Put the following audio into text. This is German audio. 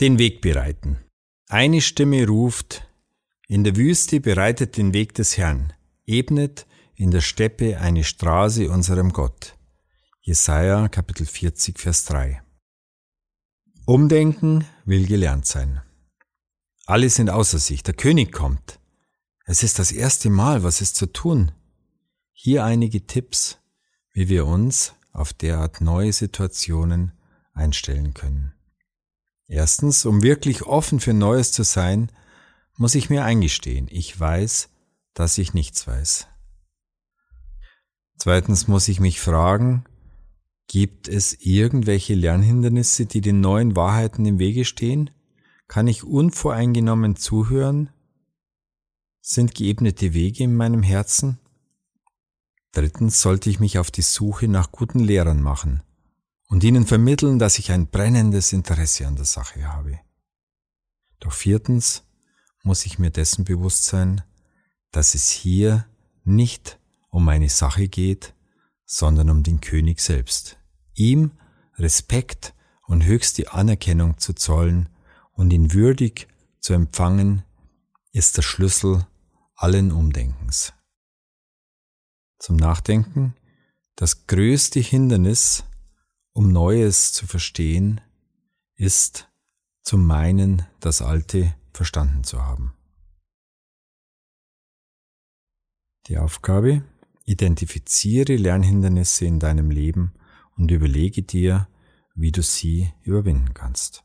Den Weg bereiten. Eine Stimme ruft, in der Wüste bereitet den Weg des Herrn, ebnet in der Steppe eine Straße unserem Gott. Jesaja Kapitel 40 Vers 3. Umdenken will gelernt sein. Alle sind außer sich, der König kommt. Es ist das erste Mal, was ist zu tun? Hier einige Tipps, wie wir uns auf derart neue Situationen einstellen können. Erstens, um wirklich offen für Neues zu sein, muss ich mir eingestehen, ich weiß, dass ich nichts weiß. Zweitens muss ich mich fragen, gibt es irgendwelche Lernhindernisse, die den neuen Wahrheiten im Wege stehen? Kann ich unvoreingenommen zuhören? Sind geebnete Wege in meinem Herzen? Drittens sollte ich mich auf die Suche nach guten Lehrern machen und ihnen vermitteln, dass ich ein brennendes Interesse an der Sache habe. Doch viertens muss ich mir dessen bewusst sein, dass es hier nicht um eine Sache geht, sondern um den König selbst. Ihm Respekt und höchste Anerkennung zu zollen und ihn würdig zu empfangen, ist der Schlüssel allen Umdenkens. Zum Nachdenken, das größte Hindernis um Neues zu verstehen, ist zu meinen, das Alte verstanden zu haben. Die Aufgabe, identifiziere Lernhindernisse in deinem Leben und überlege dir, wie du sie überwinden kannst.